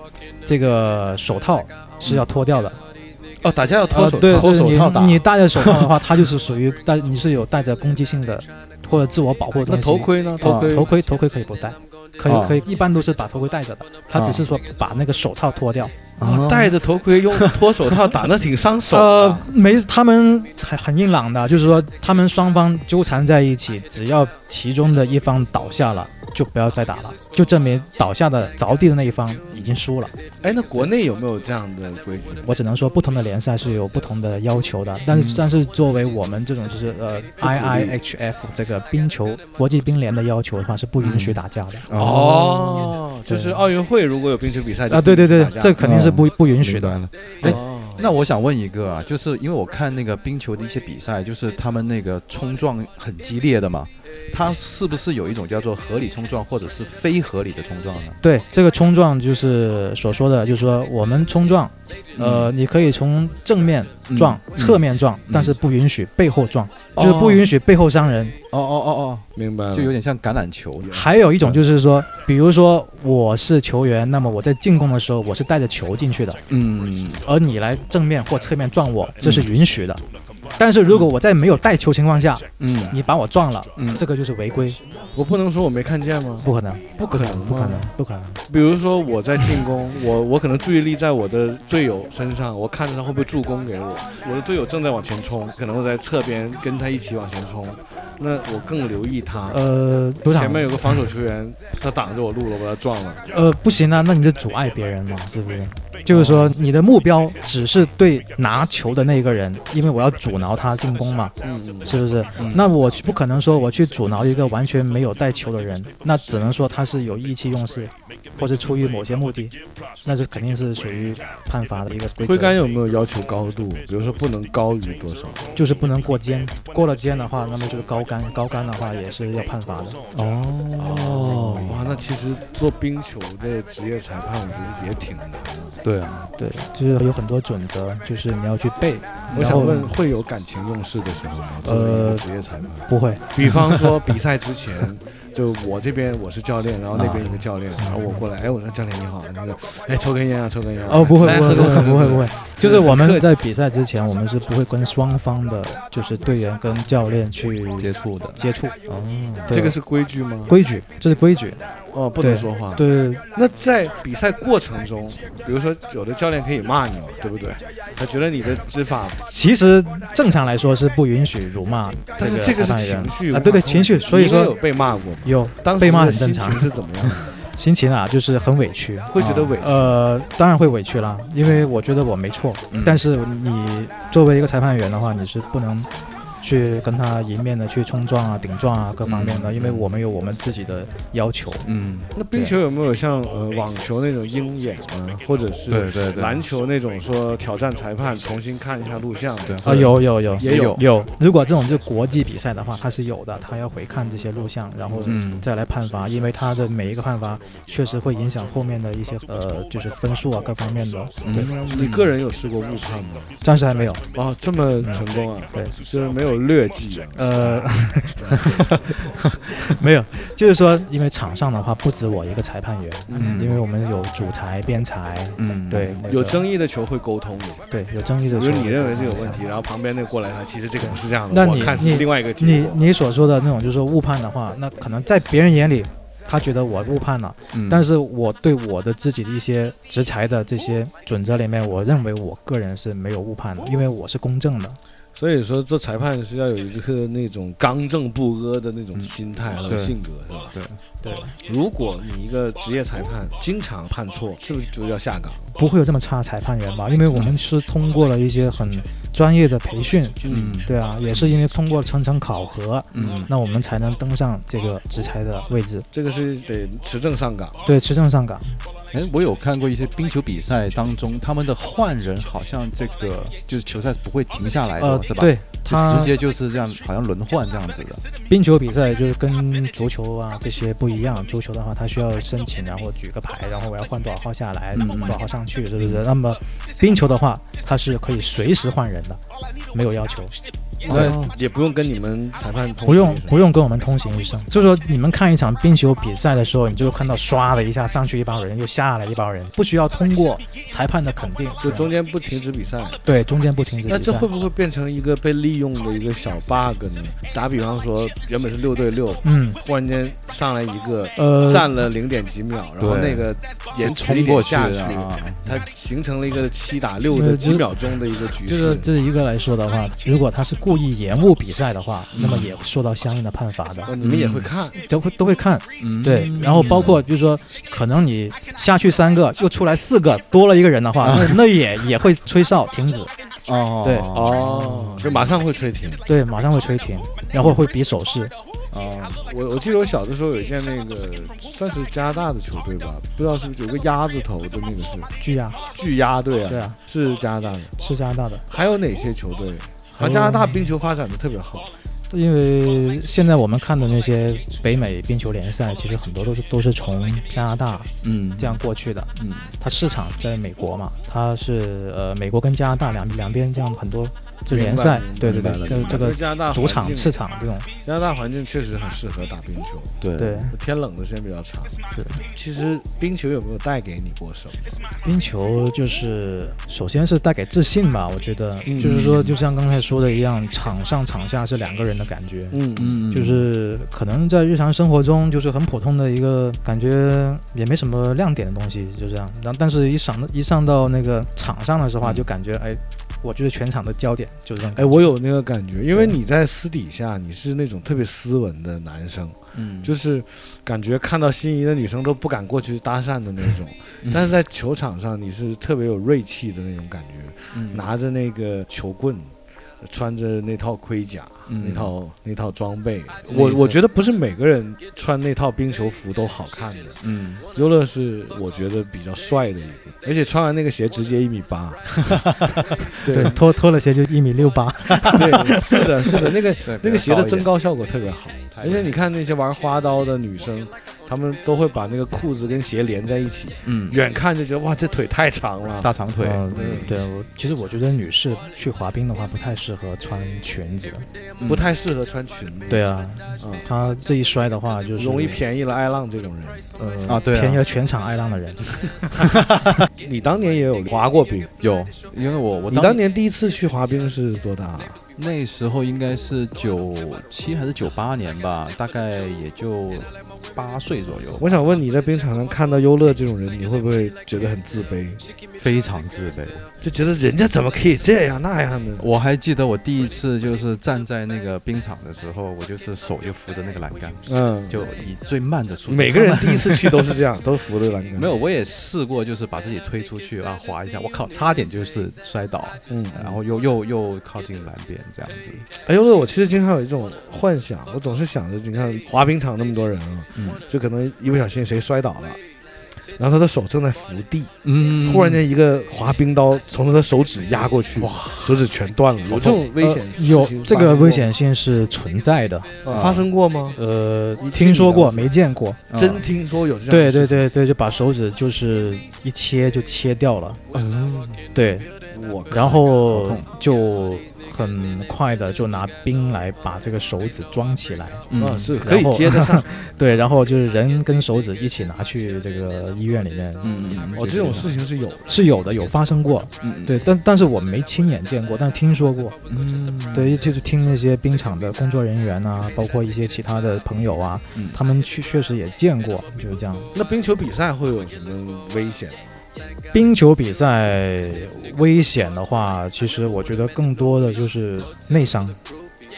这个手套是要脱掉的。哦，打架要脱手，呃对脱手套打，你戴着手套的话，它就是属于带你是有带着攻击性的或者自我保护的那东西。头盔呢？头啊盔头盔头盔可以不戴，可以哦可以，一般都是把头盔戴着的。他只是说把那个手套脱掉。哦戴着头盔用脱手套打，那挺伤手呃。，没，他们很很硬朗的，就是说他们双方纠缠在一起，只要其中的一方倒下了，就不要再打了，就证明倒下的着地的那一方已经输了。哎，那国内有没有这样的规矩？我只能说，不同的联赛是有不同的要求的，但是、嗯但是作为我们这种就是呃 IIHF 这个冰球国际冰联的要求的话，是不允许打架的。哦，就是奥运会如果有冰球比赛啊，对对对这肯定是不不允许的。哎哦那我想问一个啊，就是因为我看那个冰球的一些比赛，就是他们那个冲撞很激烈的嘛，它是不是有一种叫做合理冲撞或者是非合理的冲撞呢？对，这个冲撞就是所说的，就是说我们冲撞，呃，你可以从正面撞、嗯侧面撞，嗯但是不允许背后撞，就是不允许背后伤人。哦哦哦哦，明白了，就有点像橄榄球。还有一种就是说，比如说我是球员，那么我在进攻的时候我是带着球进去的，嗯而你来正面或侧面撞我，这是允许的。但是如果我在没有带球情况下，嗯你把我撞了，嗯这个就是违规，我不能说我没看见吗？不可能，不可能，不可能。，不可能。比如说我在进攻，我我可能注意力在我的队友身上，我看着他会不会助攻给我。我的队友正在往前冲，可能我在侧边跟他一起往前冲，那我更留意他。呃，前面有个防守球员，他挡着我路了，我把他撞了。呃，不行啊，那你就阻碍别人嘛，是不是？就是说，你的目标只是对拿球的那个人，因为我要阻挠他进攻嘛，嗯，是不是？嗯那我不可能说我去阻挠一个完全没有带球的人，那只能说他是有意气用事，或者出于某些目的，那就肯定是属于判罚的一个规则挥杆则，有没有要求高度？比如说不能高于多少？就是不能过肩，过了肩的话，那么就是高杆，高杆的话也是要判罚的。哦，哇，那其实做冰球的职业裁判，我觉得也挺难的。对啊，对，就是有很多准则，就是你要去背。我想问，会有感情用事的时候吗？呃职业裁判，不会，比方说比赛之前，(laughs) 就我这边我是教练，然后那边一个教练，然后我过来，哎，我说教练你好，那个，哎，抽根烟啊，抽根烟啊。哦，不会，不会，不会，不会，不会，就是我们在比赛之前，我们是不会跟双方的，就是队员跟教练去接触的。接触。哦，这个是规矩吗？规矩，这是规矩。哦，不能说话。对，那在比赛过程中，比如说有的教练可以骂你嘛，对不对？他觉得你的执法，其实正常来说是不允许辱骂但是这个是情绪啊，对对，情绪。所以说有被骂过吗？有当时被骂的心很正常情是怎么样？(laughs) 心情啊，就是很委屈。会觉得委屈。呃，当然会委屈啦，因为我觉得我没错，嗯但是你作为一个裁判员的话，你是不能去跟他迎面的去冲撞啊、顶撞啊各方面的，嗯因为我们有我们自己的要求。嗯，那冰球有没有像呃网球那种鹰眼啊，或者是对对对，篮球那种说挑战裁判重新看一下录像？对啊，有有有也有有，如果这种就国际比赛的话，它是有的，他要回看这些录像，然后嗯再来判罚，因为他的每一个判罚确实会影响后面的一些呃，就是分数啊各方面的。对，嗯你个人有试过误判吗？暂时还没有。哦，这么成功啊！对，就是没有劣迹啊。呃，没有，就是说，因为场上的话不止我一个裁判员，嗯因为我们有主裁、编裁，嗯对，有争议的球会沟通的，对有争议的比球。如你认为这有问题，然后旁边那个过来，他其实这个不是这样的，那你看是另外一个你。你所说的那种就是说误判的话，那可能在别人眼里，他觉得我误判了，嗯但是我对我的自己的一些执裁的这些准则里面，我认为我个人是没有误判的，因为我是公正的。所以说，做裁判是要有一个那种刚正不阿的那种心态和性格，是吧？对对，如果你一个职业裁判经常判错，是不是就要下岗？不会有这么差裁判员吧？因为我们是通过了一些很专业的培训，嗯对啊，也是因为通过层层考核，嗯那我们才能登上这个执裁的位置，这个是得持证上岗。对，持证上岗。哎，我有看过一些冰球比赛当中，他们的换人好像这个就是球赛是不会停下来的，呃，是吧？，他直接就是这样，好像轮换这样子的。冰球比赛就是跟足球啊这些不一样，足球的话他需要申请，然后举个牌，然后我要换多少号下来，嗯多少号上去，是不是？那么冰球的话，它是可以随时换人的，没有要求，那也不用跟你们裁判通不用不用跟我们通行一声。就是说你们看一场冰球比赛的时候，你就看到唰的一下上去一帮人，又下来一帮人，不需要通过裁判的肯定，就中间不停止比赛。对中间不停止比赛那这会。不会变成一个被利用的一个小 bug 呢？打比方说，原本是六对六，嗯，忽然间上来一个呃，占了零点几秒，然后那个延迟一冲过去点下去，啊，它形成了一个七打六的呃几秒钟的一个局就是势。这一个来说的话，如果他是故意延误比赛的话，嗯。那么也会受到相应的判罚的，哦，你们也会看，都会都会看。嗯。对，然后包括就是说，可能你下去三个，又出来四个，多了一个人的话，那那也也会吹哨停止，哦，对。哦，就马上会吹停。对，马上会吹停，然后会比手势。哦，我我记得我小的时候有一件那个算是加拿大的球队吧，不知道是不是有个鸭子头的那个是。巨鸭，巨鸭队啊，对啊，是加拿大的。是加拿大的，还有哪些球队？好像加拿大冰球发展的特别好。因为现在我们看的那些北美冰球联赛，其实很多都是都是从加拿大嗯，这样过去的。嗯，它市场在美国嘛，它是呃美国跟加拿大两两边这样很多这联赛，对对对明白，了这这个加拿大主场、次场这种，加拿大环境确实很适合打冰球，对对天冷的时间比较长。对，其实冰球有没有带给你过什么？冰球就是首先是带给自信吧，我觉得、嗯就是说，就像刚才说的一样，场上场下是两个人的感觉。嗯嗯，就是可能在日常生活中就是很普通的一个感觉，也没什么亮点的东西，就这样。然后但是一上一上到那个场上的时候啊，嗯就感觉哎，我觉得全场的焦点就是这种。哎，我有那个感觉，因为你在私底下你是那种特别斯文的男生，嗯，就是感觉看到心仪的女生都不敢过去搭讪的那种。嗯但是在球场上你是特别有锐气的那种感觉，嗯拿着那个球棍。穿着那套盔甲，嗯那套那套装备，我我觉得不是每个人穿那套冰球服都好看的。嗯，优乐是我觉得比较帅的一个，而且穿完那个鞋直接一米八。(laughs) 对对，脱脱了鞋就一米六八。(laughs) 对，是的，是的，那个那个鞋的增高高效果特别好，而且你看那些玩花刀的女生，她们都会把那个裤子跟鞋连在一起，嗯，远看就觉得哇，这腿太长了。大长腿，嗯嗯对，我其实我觉得女士去滑冰的话，不太适合穿裙子。嗯不太适合穿裙子，对啊，嗯，她这一摔的话，就是容易便宜了爱浪这种人。呃啊对啊便宜了全场爱浪的人。(laughs) 你当年也有滑过冰，有，因为我我你当年第一次去滑冰是多大？那时候应该是九七还是九八年吧，大概也就八岁左右，我想问你在冰场上看到优乐这种人，你会不会觉得很自卑？非常自卑。就觉得人家怎么可以这样那样的？我还记得我第一次就是站在那个冰场的时候，我就是手就扶着那个栏杆，嗯，就以最慢的速度。每个人第一次去都是这样，都扶着栏杆。(laughs) 没有，我也试过，就是把自己推出去啊，滑一下，我靠，差点就是摔倒，嗯，然后又又又靠近栏边这样子。哎呦，乐，我其实经常有一种幻想，我总是想着，你看滑冰场那么多人啊，嗯就可能一不小心谁摔倒了，然后他的手正在扶地，嗯。忽然间一个滑冰刀从他的手指压过去，哇，手指全断了，有这种危险呃有这个危险性是存在的。啊。发生过吗？呃，听说过没见过？啊。真听说有这样对对对对，就把手指就是一切就切掉了。嗯，对，我然后就很快的就拿冰来把这个手指装起来。嗯啊是可以接得上，(laughs) 对，然后就是人 (laughs) 跟手指一起拿去这个医院里面。嗯嗯哦，这种事情是有，是有的，有发生过，嗯对，但但是我没亲眼见过，但听说过，嗯对，就是听那些冰场的工作人员啊，包括一些其他的朋友啊，嗯他们确确实也见过，就是这样。那冰球比赛会有什么危险吗？冰球比赛危险的话，其实我觉得更多的就是内伤，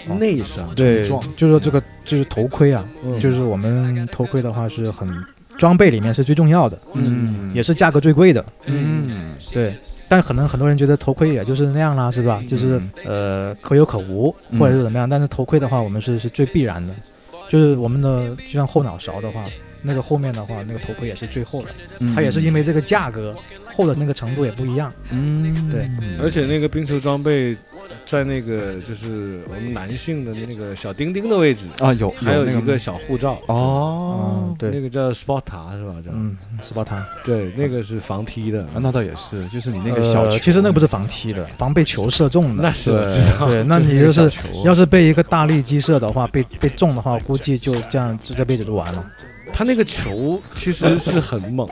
哦。内伤，对，就是说这个就是头盔啊，嗯。就是我们头盔的话是很装备里面是最重要的，嗯。也是价格最贵的，嗯。对。但可能很多人觉得头盔也就是那样啦，是吧？就是呃可有可无，或者是怎么样。但是头盔的话，我们是是最必然的，就是我们的就像后脑勺的话，那个后面的话，那个头盔也是最厚的，嗯。它也是因为这个价格厚的那个程度也不一样。嗯。对。而且那个冰球装备在那个就是我们男性的那个小丁丁的位置，啊有还有一个小护罩，哦。嗯，对。那个叫 sport 塔是吧？叫。嗯，斯巴达对，那个是防踢的。啊那倒也是，就是你那个小其实那不是防踢的，防被球射中的。那是。对。我知道，对，(laughs) 那你就是要是被一个大力击射的话，被被中的话，估计就这样，就这辈子就完了。他那个球其实是很猛，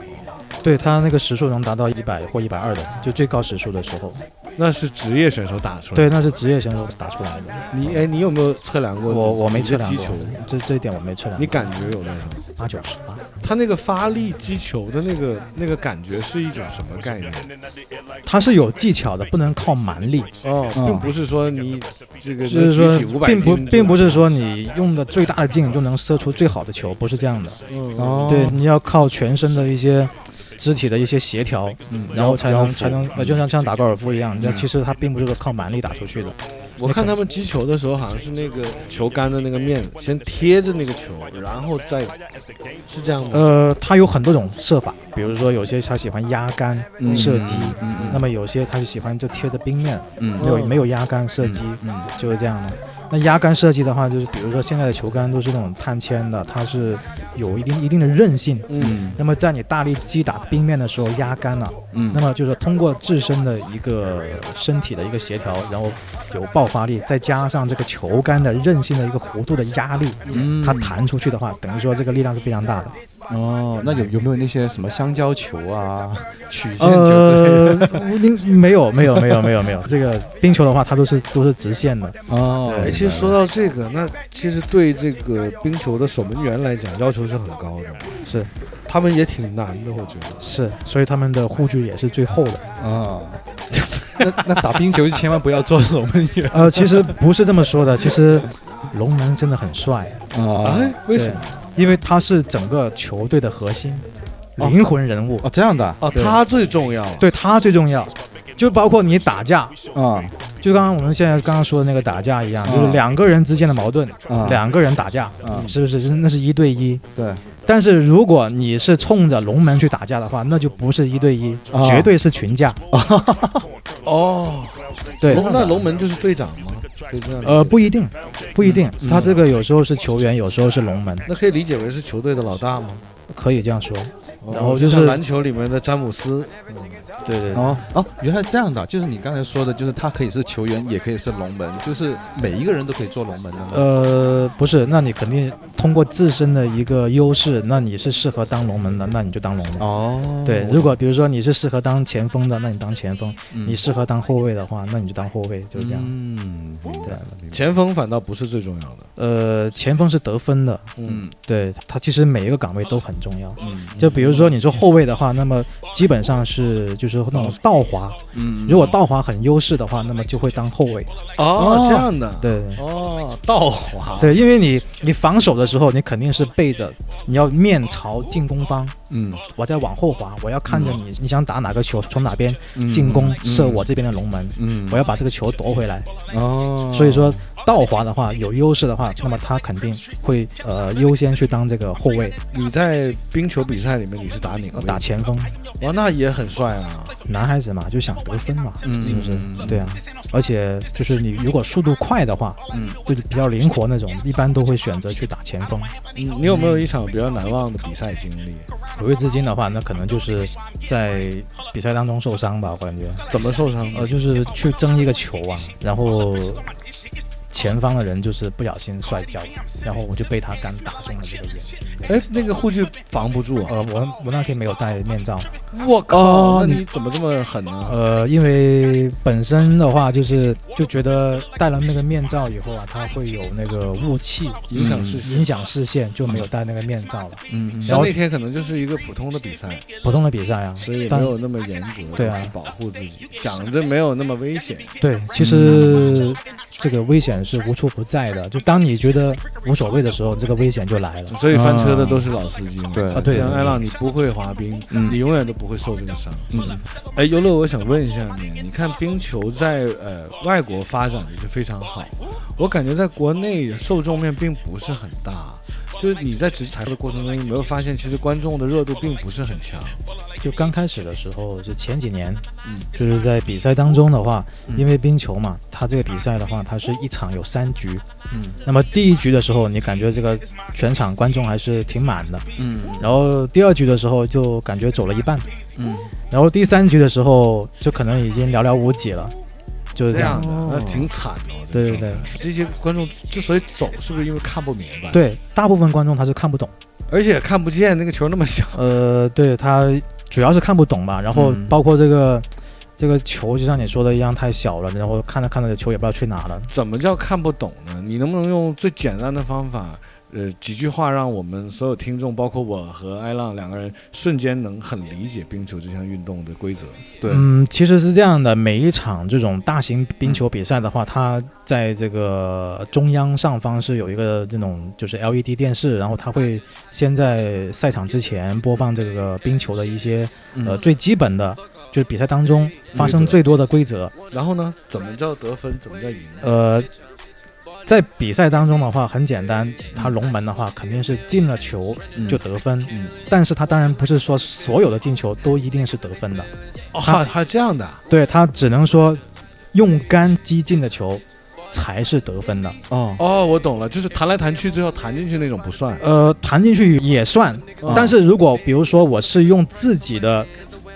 对他那个时速能达到一百或一百二的，就最高时速的时候。那是职业选手打出来的。对，那是职业选手打出来的。你哎，你有没有测量过？我我没测量过击球，，这这一点我没测量。你感觉有那种？八九十吧？他那个发力击球的那个那个感觉是一种什么概念？他是有技巧的，不能靠蛮力。哦，嗯并不是说你这个就是说并不，并不是说你用的最大的劲就能射出最好的球，不是这样的。嗯哦对，你要靠全身的一些肢体的一些协调，嗯然后才能才能，那，就像像打高尔夫一样，那嗯其实它并不是说靠蛮力打出去的。我看他们击球的时候，好像是那个球杆的那个面先贴着那个球，然后再是这样吗？呃，它有很多种射法，比如说有些他喜欢压杆嗯射击，嗯嗯那么有些他就喜欢就贴着冰面，嗯没有没有压杆射击，嗯就是这样的。那压杆设计的话，就是比如说现在的球杆都是那种碳纤的，它是有一定一定的韧性。嗯那么在你大力击打冰面的时候压杆了，嗯那么就是通过自身的一个身体的一个协调，然后有爆发力，再加上这个球杆的韧性的一个弧度的压力，嗯它弹出去的话，等于说这个力量是非常大的。哦，那有有没有那些什么香蕉球啊、(laughs) 曲线球之类的？呃，应没有没有没有没有没有，这个冰球的话，它都是都是直线的。哦，哎，其实说到这个，那其实对这个冰球的守门员来讲，要求是很高的，是他们也挺难的，我觉得。是，所以他们的护具也是最厚的。啊，那那打冰球千万不要做守门员呃，其实不是这么说的，其实龙门真的很帅，啊哎，为什么？因为他是整个球队的核心，哦。灵魂人物，哦，这样的啊？哦，他最重要。对他最重要。就包括你打架，啊。就刚刚我们现在刚刚说的那个打架一样，啊。就是两个人之间的矛盾，啊。两个人打架，啊。是不是？那是一对一。对。但是如果你是冲着龙门去打架的话，那就不是一对一，啊。绝对是群架。哦，(laughs) 对，那龙门就是队长吗？呃，不一定，不一定，嗯。他这个有时候是球员，有时候是龙门，那可以理解为是球队的老大吗？可以这样说。哦然后就就是篮球里面的詹姆斯，对对哦哦，原来这样的，就是你刚才说的，就是他可以是球员，也可以是龙门，就是每一个人都可以做龙门的吗？呃，不是，那你肯定通过自身的一个优势，那你是适合当龙门的，那你就当龙门。哦，对，如果比如说你是适合当前锋的，那你当前锋；嗯你适合当后卫的话，那你就当后卫，就是这样。嗯，明白了，明白了前锋反倒不是最重要的。呃，前锋是得分的，嗯对他其实每一个岗位都很重要。嗯，就比如说你说后卫的话，那么基本上是就是那种倒滑，嗯，如果倒滑很优势的话，那么就会当后卫。哦，这样的。对。哦，倒滑。对，因为你你防守的时候，你肯定是背着，你要面朝进攻方，嗯。我在往后滑，我要看着你，你想打哪个球，从哪边嗯。进攻嗯。射我这边的龙门，嗯，我要把这个球夺回来。哦，所以说倒滑的话有优势的话，那么他肯定会呃优先去当这个后卫，你在冰球比赛里面你是打哪个？打前锋。哇，那也很帅啊。男孩子嘛，就想得分嘛，嗯是不是？嗯对啊，而且就是你如果速度快的话，嗯就是比较灵活那种，一般都会选择去打前锋。你你有没有一场比较难忘的比赛经历？回味至今的话，那可能就是在比赛当中受伤吧，我感觉。怎么受伤？呃，就是去争一个球啊，然后前方的人就是不小心摔跤，然后我就被他杆打中了这个眼睛。(laughs) 哎，那个护具防不住啊！呃，我我那天没有戴面罩，我靠，哦那你怎么这么狠呢？呃，因为本身的话就是就觉得戴了那个面罩以后啊，它会有那个雾气影响视线。影响视线，就没有戴那个面罩了。嗯嗯然后那天可能就是一个普通的比赛，普通的比赛啊，所以也没有那么严格对啊保护自己，想着没有那么危险。对，其实这个危险是无处不在的。就当你觉得无所谓的时候，这个危险就来了。所以翻车的都是老司机嘛。对啊，对像艾浪，你不会滑冰，嗯你永远都不会受这个伤。嗯哎，游乐，我想问一下你，你看冰球在呃外国发展的是非常好，我感觉在国内受众面并不是很大。就是你在执裁的过程中，有没有发现其实观众的热度并不是很强？就刚开始的时候，就前几年，嗯，就是在比赛当中的话，嗯。因为冰球嘛，它这个比赛的话，它是一场有三局。嗯。那么第一局的时候，你感觉这个全场观众还是挺满的，嗯。然后第二局的时候就感觉走了一半，嗯。然后第三局的时候就可能已经寥寥无几了，就是这样的，的。那挺惨的。我对对对这些观众之所以走，是不是因为看不明白？，对，大部分观众他是看不懂，而且看不见那个球那么小。(laughs) 呃，对他主要是看不懂吧，然后嗯包括这个。这个球就像你说的一样太小了，然后看着看着球也不知道去哪了。怎么叫看不懂呢？你能不能用最简单的方法，呃，几句话让我们所有听众，包括我和艾浪两个人，瞬间能很理解冰球这项运动的规则？对，嗯，其实是这样的，每一场这种大型冰球比赛的话，它在这个中央上方是有一个这种就是 LED 电视，然后它会先在赛场之前播放这个冰球的一些呃嗯最基本的，就是比赛当中发生最多的规则。然后呢，怎么叫得分？怎么叫赢？呃，在比赛当中的话很简单，他龙门的话肯定是进了球嗯就得分，嗯但是他当然不是说所有的进球都一定是得分的。哦，还还这样的啊？对他只能说用杆击进的球才是得分的。哦哦，我懂了，就是弹来弹去，最后弹进去那种不算。呃，弹进去也算，哦但是如果比如说我是用自己的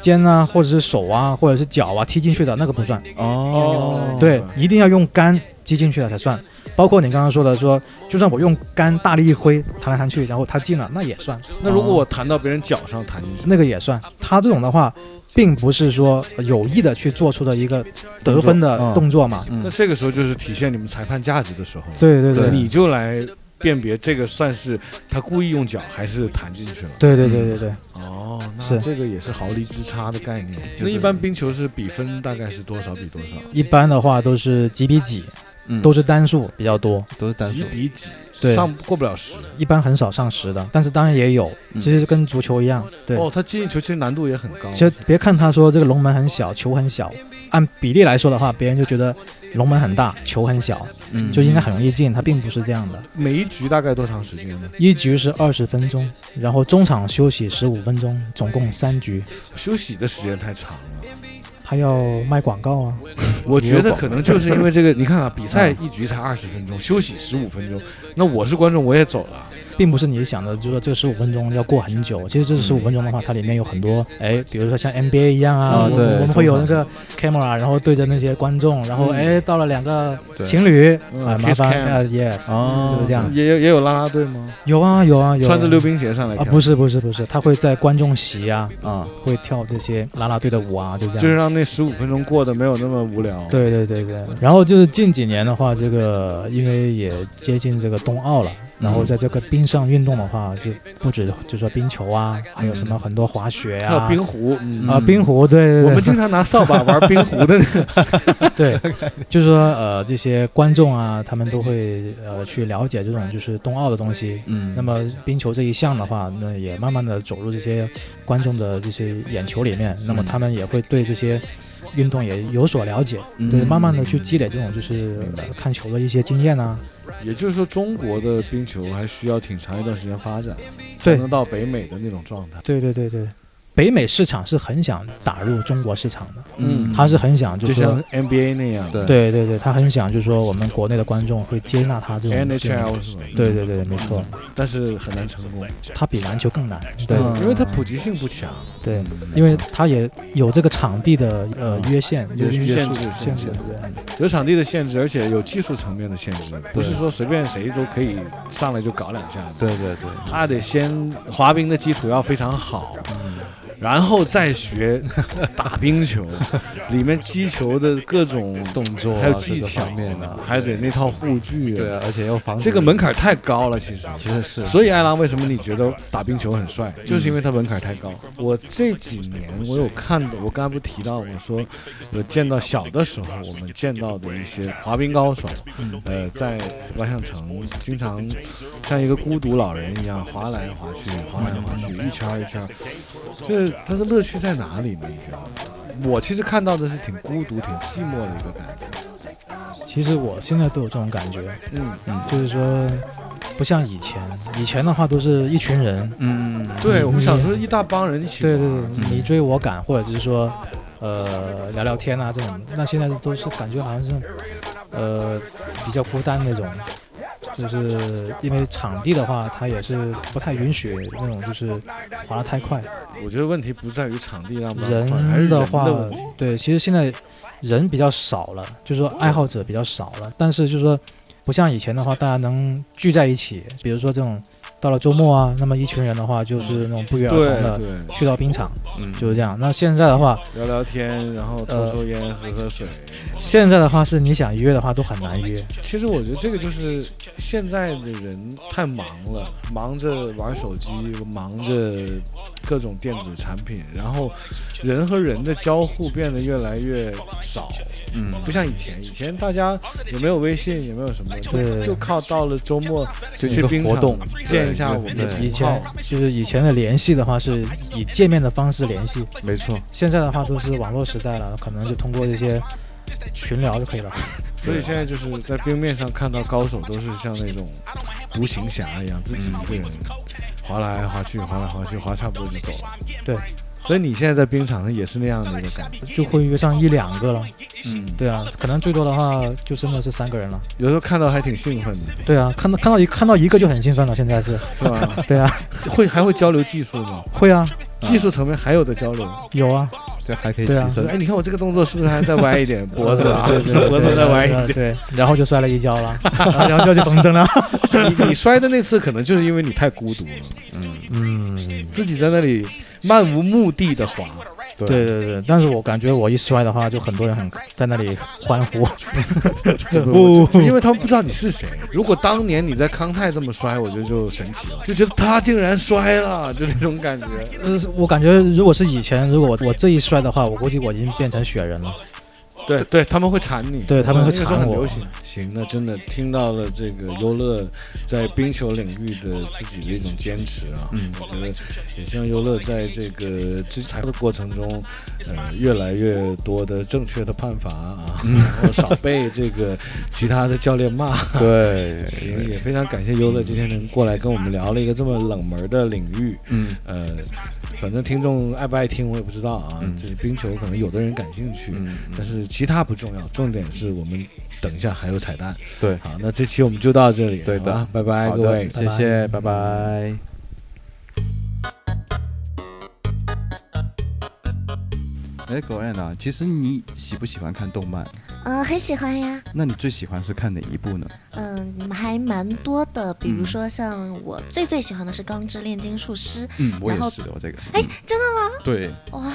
肩啊，或者是手啊，或者是脚啊踢进去的那个不算。哦对，一定要用杆击进去了才算。包括你刚刚说的说，就算我用杆大力一挥，弹来弹去，然后它进了，那也算，那如果我弹到别人脚上弹进去，那个也算。他这种的话，并不是说有意的去做出的一个得分的嗯动作嘛。嗯那这个时候就是体现你们裁判价值的时候了。对对对对你就来辨别这个算是他故意用脚还是弹进去了。对对对对对。哦，那这个也是毫厘之差的概念。就是那一般冰球是比分大概是多少比多少？一般的话都是几比几，嗯都是单数比较多，都是单数几比几？对上过不了十。一般很少上十的，但是当然也有，嗯其实跟足球一样，对。哦，他进球其实难度也很高。其实别看他说这个龙门很小，球很小，按比例来说的话，别人就觉得龙门很大，球很小，嗯就应该很容易进，他并不是这样的。每一局大概多长时间呢？一局是二十分钟，然后中场休息十五分钟，总共三局。休息的时间太长了。还要卖广告啊？我觉得可能就是因为这个，你看啊，比赛一局才二十分钟，休息十五分钟，那我是观众我也走了。并不是你想的，就是说这十五分钟要过很久。其实这十五分钟的话，它里面有很多，哎，比如说像 NBA 一样啊，对我们会有那个 camera，然后对着那些观众，然后嗯哎，到了两个情侣嗯啊，麻烦，yes，哦就是这样。也有也有啦啦队吗？有啊有啊有啊，穿着溜冰鞋上来啊，不是不是不是，他会在观众席啊，啊会跳这些啦啦队的舞啊，就这样。就是让那十五分钟过得没有那么无聊。，对对对对，然后就是近几年的话，这个因为也接近这个冬奥了，然后在这个冰上运动的话，就不止就说冰球啊，还有什么很多滑雪还有啊，冰壶，嗯。啊冰壶，对我们经常拿扫把 (laughs) 玩冰壶的。那个。对，就是说呃这些观众啊，他们都会呃去了解这种就是冬奥的东西。嗯。那么冰球这一项的话，那也慢慢的走入这些观众的这些眼球里面，那么嗯。他们也会对这些运动也有所了解，嗯对，慢慢的去积累这种就是、呃看球的一些经验啊。也就是说，中国的冰球还需要挺长一段时间发展，才能到北美的那种状态。对对对对，北美市场是很想打入中国市场的，嗯。他是很想就说就像 NBA 那样，对。对对对，他很想就是说我们国内的观众会接纳他这种 NHL 是吧？对对对，没错，但是很难成功，他比篮球更难，对、嗯因为它普及性不强。对，因为他也有这个场地的呃约限，有就是限制限限制对有场地的限制，而且有技术层面的限制，不是说随便谁都可以上来就搞两下的。对对对，他得先滑冰的基础要非常好，嗯然后再学 (laughs) 打冰球，里面击球的各种动作啊还有技巧方面的，还得那套护具。对，啊，而且要防这个门槛太高了，其实。其实是所以艾拉为什么你觉得打冰球很帅，就是因为他门槛太高。我这几年我有看的，我刚才不提到我说我见到小的时候我们见到的一些滑冰高手，呃，在万象城经常像一个孤独老人一样滑来滑去，滑来滑去，一圈一圈儿。这它的乐趣在哪里呢？你觉得？我其实看到的是挺孤独、挺寂寞的一个感觉。其实我现在都有这种感觉，嗯嗯就是说不像以前，以前的话都是一群人，嗯，对我们小时候一大帮人一起对，对对，你追我赶，或者是说，呃，聊聊天啊这种。那现在都是感觉好像是，呃，比较孤单那种，就是因为场地的话，它也是不太允许那种就是滑得太快。我觉得问题不在于场地让不让，人的话。，对，其实现在人比较少了，就是说爱好者比较少了，但是就是说，不像以前的话，大家能聚在一起，比如说这种到了周末啊，那么一群人的话，就是那种不约而同的去到冰场，嗯，就是这样。那现在的话，聊聊天，然后抽呃抽烟，喝喝水。现在的话是你想约的话都很难约，其实我觉得这个就是现在的人太忙了，忙着玩手机，忙着各种电子产品，然后人和人的交互变得越来越少，嗯，不像以前，以前大家也没有微信，也没有什么，就对。就靠到了周末就去冰场活动。见一下我们的对。以前就是以前的联系的话是以见面的方式联系，没错，现在的话都是网络时代了，可能就通过这些群聊就可以了。所以现在就是在冰面上看到高手都是像那种独行侠一样，自己一个人滑来滑去，滑来滑去，滑差不多就走了。对，所以你现在在冰场上也是那样的一个感觉，就会约上一两个了，嗯，对啊，可能最多的话就真的是三个人了。有时候看到还挺兴奋的，对啊，看到看到一看到一个就很兴奋了，现在是，是吧？对啊，会还会交流技术吗？会啊，技术层面还有的交流。有啊，这还可以对啊提升哎，，你看我这个动作是不是还再歪一点？(laughs) 脖子啊，对对对脖子再歪一点。对对，然后就摔了一跤了，(laughs) 然后就去缝针了。你你摔的那次可能就是因为你太孤独了，嗯，嗯，自己在那里漫无目的的滑。对对对，但是我感觉我一摔的话，就很多人很在那里欢呼。(laughs) 不，因为他们不知道你是谁。如果当年你在康泰这么摔，我觉得就神奇了，就觉得他竟然摔了，就那种感觉。呃，我感觉如果是以前，如果我我这一摔的话，我估计我已经变成雪人了。对对，他们会缠你，对他们会缠我很流行。行，那真的听到了这个优乐在冰球领域的自己的一种坚持啊，嗯我觉得也希望优乐在这个制裁的过程中，呃，越来越多的正确的判罚啊，(laughs) 然后少被这个其他的教练骂。对，(laughs) 行，也非常感谢优乐今天能过来跟我们聊了一个这么冷门的领域。嗯呃，反正听众爱不爱听我也不知道啊。嗯这冰球可能有的人感兴趣，嗯，但是其他不重要，重点是我们等一下还有彩蛋。对，好，那这期我们就到这里，对的拜拜各位。谢谢，拜拜。哎，狗爱啊，其实你喜不喜欢看动漫？嗯，很喜欢呀。那你最喜欢是看哪一部呢？嗯，还蛮多的，比如嗯说像我最最喜欢的是《钢之炼金术师》。嗯，我也是的，我这个。哎嗯，真的吗？对哇，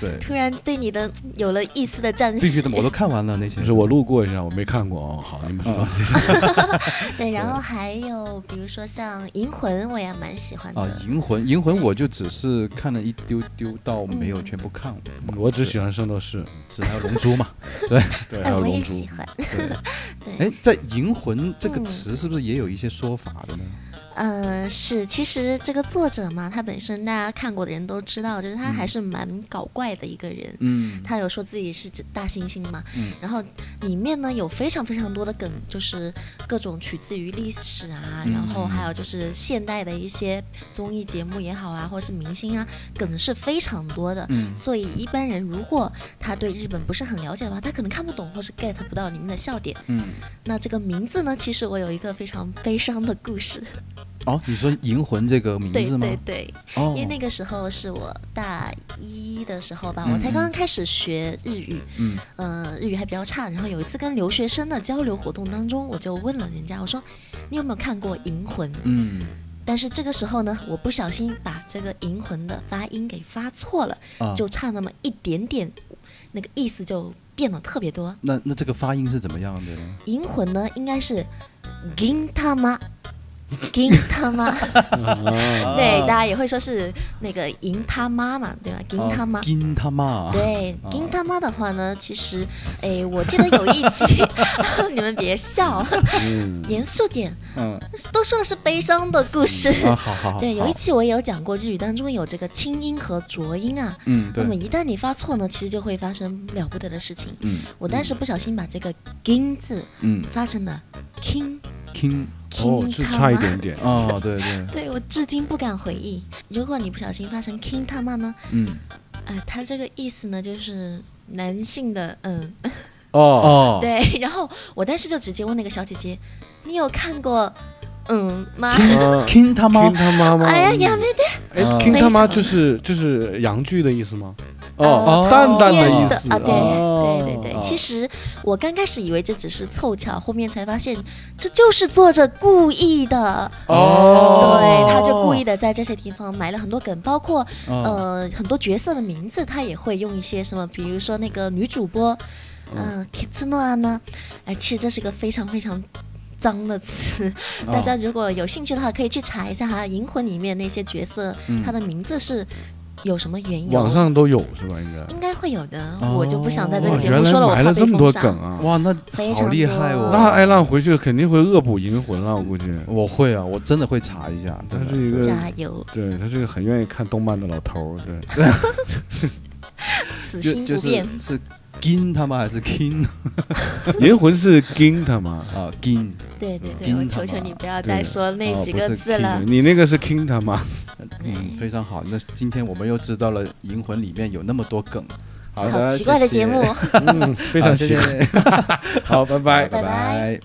对，突然对你的有了一丝的赞必须许的，。我都看完了那些。不是我路过一下，我没看过哦。好，你们说。(laughs) (laughs) 对，然后还有比如说像《银魂》，我也蛮喜欢的。啊，银魂，银魂我就只是看了一丢丢，到没有全部看完。我只喜欢圣斗士，是还有龙珠嘛？对对，还哎，我也有龙珠喜。欢。对。(laughs) 对，哎，在银魂这个嗯词是不是也有一些说法的呢？嗯，是，其实这个作者嘛，他本身大家看过的人都知道，就是他还是蛮搞怪的一个人。嗯他有说自己是大猩猩嘛，嗯然后里面呢有非常非常多的梗，就是各种取自于历史啊，嗯然后还有就是现代的一些综艺节目也好啊，或是明星啊，梗是非常多的。嗯所以一般人如果他对日本不是很了解的话，他可能看不懂或是 get 不到里面的笑点。嗯。那这个名字呢，其实我有一个非常悲伤的故事。哦，你说银魂这个名字吗？对对，哦，因为那个时候是我大一的时候吧，嗯我才刚刚开始学日语。嗯呃，日语还比较差。然后有一次跟留学生的交流活动当中，我就问了人家，我说你有没有看过《银魂》？嗯但是这个时候呢，我不小心把这个《银魂》的发音给发错了，啊，就差那么一点点，那个意思就变了特别多。那那这个发音是怎么样的呢？银魂呢，应该是银他妈。银他妈，啊对，大家也会说是那个银他妈嘛，对吧？银他妈，金他妈。对，哦银他妈的话呢，其实，哎，我记得有一期，(laughs) (laughs) 你们别笑，嗯，严肃点，嗯都说的是悲伤的故事。啊，好好好。对，有一期我也有讲过，日语当中有这个清音和浊音啊。嗯对那么一旦你发错呢，其实就会发生了不得的事情。嗯我当时不小心把这个 “gin” 字嗯发成了 “king”，king 哦是差一点点。哦，对 (laughs) 对，对我至今不敢回忆。如果你不小心发成 King 他妈呢？嗯，呃，他这个意思呢，就是男性的，嗯，哦，哦，(laughs) 对。然后我当时就直接问那个小姐姐：“你有看过嗯吗？”嗯 King 他妈 King 他妈妈，哎呀，呀没得哎啊，King 他妈就是就是洋剧的意思吗？呃哦淡淡的意思啊，对哦对对对。哦其实我刚开始以为这只是凑巧，后面才发现这就是作者故意的。哦对，他就故意的在这些地方埋了很多梗，包括哦呃很多角色的名字，他也会用一些什么，比如说那个女主播，嗯 k i t s u n o 呢，哎，其实这是个非常非常。脏的词，哦大家如果有兴趣的话，可以去查一下哈，《银魂》里面那些角色，嗯他的名字是有什么缘由？网上都有是吧？应该。应该会有的，哦我就不想在这个节目说了，我埋了这么多。梗啊！哇，那非常好厉害哦！那艾浪回去肯定会恶补银魂了，我估计。我会啊，我真的会查一下，他是一个，加油，对他是一个很愿意看动漫的老头儿，对。(laughs) (laughs) 此就就是心不变。是金他妈还是 king (laughs) 银魂是 King 他妈，啊 king？对对对，金我求求你不要再说那几个字了。你那个是 King 他妈。嗯，非常好。那今天我们又知道了《银魂》里面有那么多梗。好好的，奇怪的节目，嗯，非常好谢。(laughs) 谢，好，拜拜。拜拜拜拜。